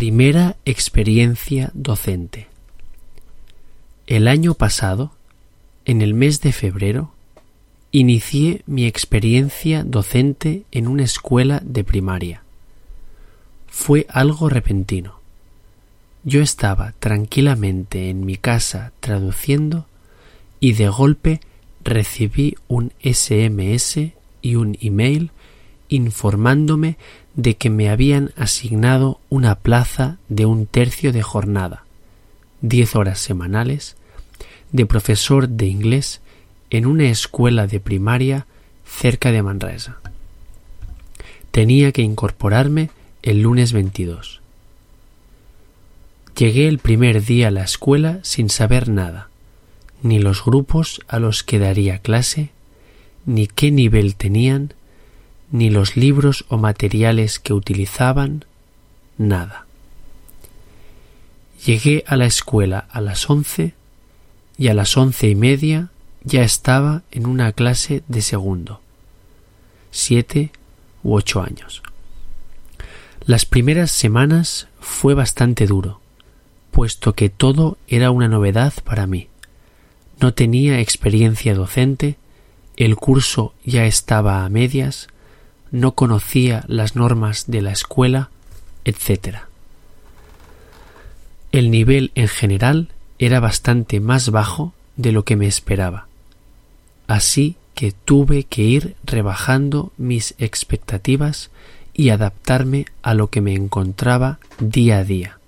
Primera experiencia docente. El año pasado, en el mes de febrero, inicié mi experiencia docente en una escuela de primaria. Fue algo repentino. Yo estaba tranquilamente en mi casa traduciendo y de golpe recibí un SMS y un email informándome de que me habían asignado una plaza de un tercio de jornada, diez horas semanales, de profesor de inglés en una escuela de primaria cerca de Manresa. Tenía que incorporarme el lunes 22. Llegué el primer día a la escuela sin saber nada, ni los grupos a los que daría clase, ni qué nivel tenían, ni los libros o materiales que utilizaban, nada. Llegué a la escuela a las once y a las once y media ya estaba en una clase de segundo, siete u ocho años. Las primeras semanas fue bastante duro, puesto que todo era una novedad para mí. No tenía experiencia docente, el curso ya estaba a medias, no conocía las normas de la escuela, etc. El nivel en general era bastante más bajo de lo que me esperaba, así que tuve que ir rebajando mis expectativas y adaptarme a lo que me encontraba día a día.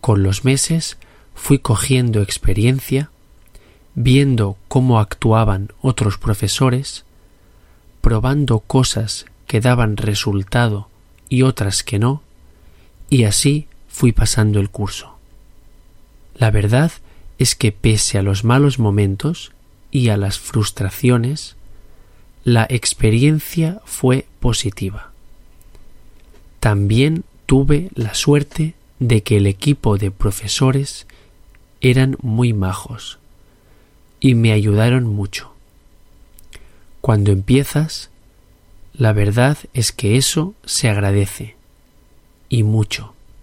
Con los meses fui cogiendo experiencia, viendo cómo actuaban otros profesores, probando cosas que daban resultado y otras que no, y así fui pasando el curso. La verdad es que pese a los malos momentos y a las frustraciones, la experiencia fue positiva. También tuve la suerte de que el equipo de profesores eran muy majos y me ayudaron mucho. Cuando empiezas, la verdad es que eso se agradece, y mucho.